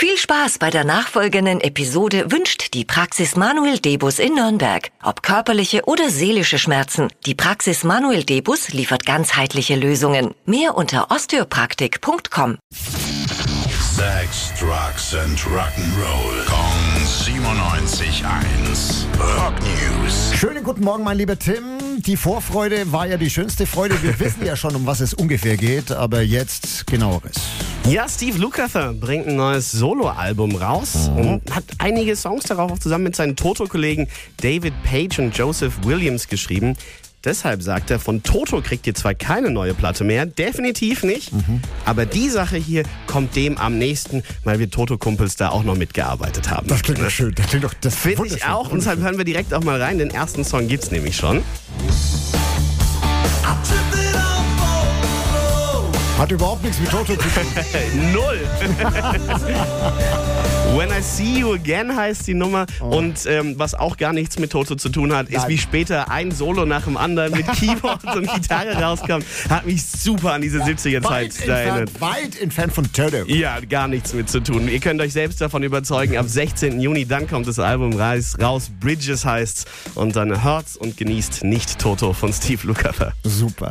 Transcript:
Viel Spaß bei der nachfolgenden Episode wünscht die Praxis Manuel Debus in Nürnberg. Ob körperliche oder seelische Schmerzen, die Praxis Manuel Debus liefert ganzheitliche Lösungen. Mehr unter osteopraktik.com. Sex, Drugs and Rock'n'Roll. Kong 97.1. Rock News. Schönen guten Morgen, mein lieber Tim. Die Vorfreude war ja die schönste Freude. Wir wissen ja schon, um was es ungefähr geht, aber jetzt genaueres. Ja, Steve Lukather bringt ein neues Soloalbum raus und hat einige Songs darauf auch zusammen mit seinen Toto-Kollegen David Page und Joseph Williams geschrieben. Deshalb sagt er, von Toto kriegt ihr zwar keine neue Platte mehr, definitiv nicht, aber die Sache hier kommt dem am nächsten, weil wir Toto-Kumpels da auch noch mitgearbeitet haben. Das klingt doch schön. Das klingt doch das Finde ich auch und deshalb hören wir direkt auch mal rein. Den ersten Song gibt's nämlich schon. Hat überhaupt nichts mit Toto zu tun. Null. When I See You Again heißt die Nummer. Und ähm, was auch gar nichts mit Toto zu tun hat, ist, Oh. Nein. wie später ein Solo nach dem anderen mit Keyboard und Gitarre rauskam. Hat mich super an diese 70er-Zeit Weit erinnert. entfernt, weit entfernt von Toto. Ja, gar nichts mit zu tun. Ihr könnt euch selbst davon überzeugen. Ab 16. Juni, dann kommt das Album raus. raus. Bridges heißt's. Und dann hört's und genießt nicht Toto von Steve Lukather. Super.